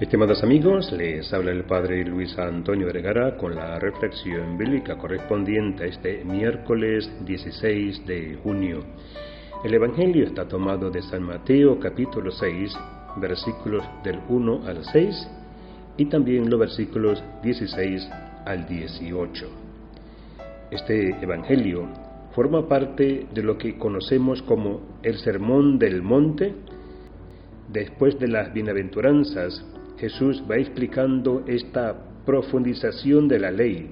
Estimados amigos, les habla el Padre Luis Antonio Vergara con la reflexión bíblica correspondiente a este miércoles 16 de junio. El Evangelio está tomado de San Mateo capítulo 6, versículos del 1 al 6 y también los versículos 16 al 18. Este Evangelio forma parte de lo que conocemos como el Sermón del Monte, después de las bienaventuranzas Jesús va explicando esta profundización de la ley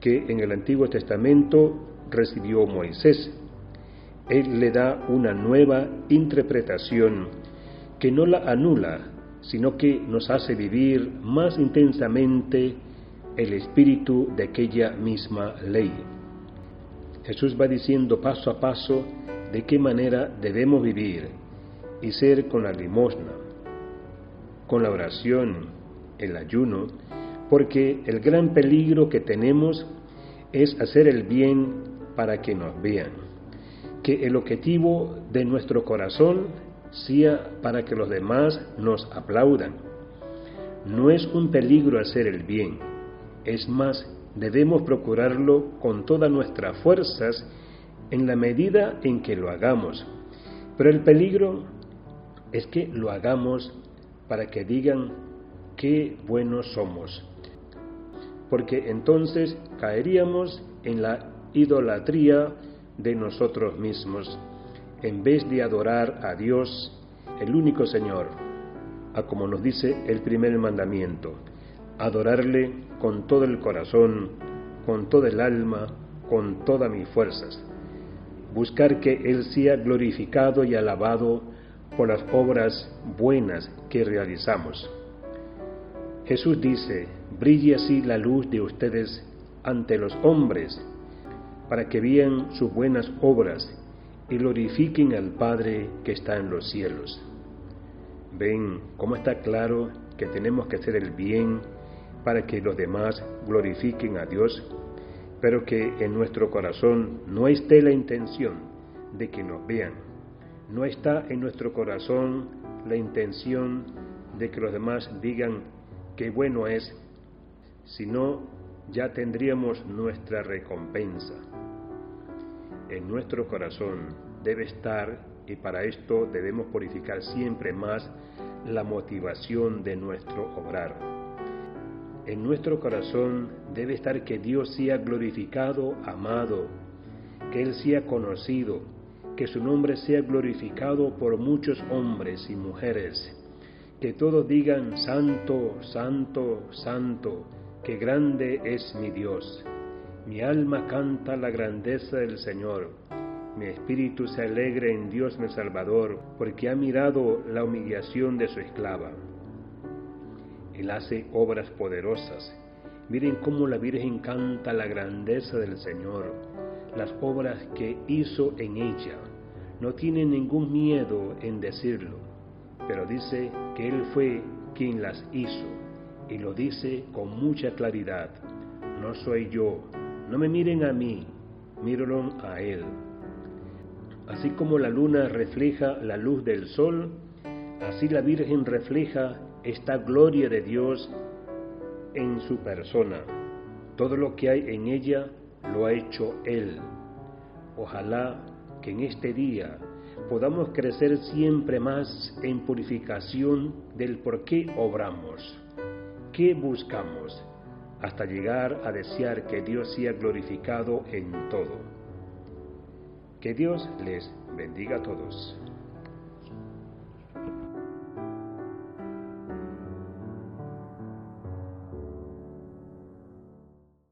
que en el Antiguo Testamento recibió Moisés. Él le da una nueva interpretación que no la anula, sino que nos hace vivir más intensamente el espíritu de aquella misma ley. Jesús va diciendo paso a paso de qué manera debemos vivir y ser con la limosna, con la oración, el ayuno, porque el gran peligro que tenemos es hacer el bien para que nos vean, que el objetivo de nuestro corazón sea para que los demás nos aplaudan. No es un peligro hacer el bien, es más, debemos procurarlo con todas nuestras fuerzas en la medida en que lo hagamos. Pero el peligro es que lo hagamos para que digan qué buenos somos. Porque entonces caeríamos en la idolatría de nosotros mismos, en vez de adorar a Dios, el único Señor, a como nos dice el primer mandamiento, adorarle con todo el corazón, con toda el alma, con todas mis fuerzas, buscar que Él sea glorificado y alabado por las obras buenas que realizamos. Jesús dice, brille así la luz de ustedes ante los hombres, para que vean sus buenas obras y glorifiquen al Padre que está en los cielos. Ven cómo está claro que tenemos que hacer el bien para que los demás glorifiquen a Dios, pero que en nuestro corazón no esté la intención de que nos vean, no está en nuestro corazón la intención de que los demás digan qué bueno es, sino ya tendríamos nuestra recompensa. En nuestro corazón debe estar, y para esto debemos purificar siempre más, la motivación de nuestro obrar. En nuestro corazón debe estar que Dios sea glorificado, amado, que Él sea conocido, que su nombre sea glorificado por muchos hombres y mujeres, que todos digan, Santo, Santo, Santo, que grande es mi Dios. Mi alma canta la grandeza del Señor, mi espíritu se alegra en Dios mi Salvador, porque ha mirado la humillación de su esclava. Él hace obras poderosas. Miren cómo la Virgen canta la grandeza del Señor las obras que hizo en ella. No tiene ningún miedo en decirlo, pero dice que Él fue quien las hizo y lo dice con mucha claridad. No soy yo, no me miren a mí, mírenlo a Él. Así como la luna refleja la luz del sol, así la Virgen refleja esta gloria de Dios en su persona. Todo lo que hay en ella lo ha hecho Él. Ojalá que en este día podamos crecer siempre más en purificación del por qué obramos, qué buscamos, hasta llegar a desear que Dios sea glorificado en todo. Que Dios les bendiga a todos.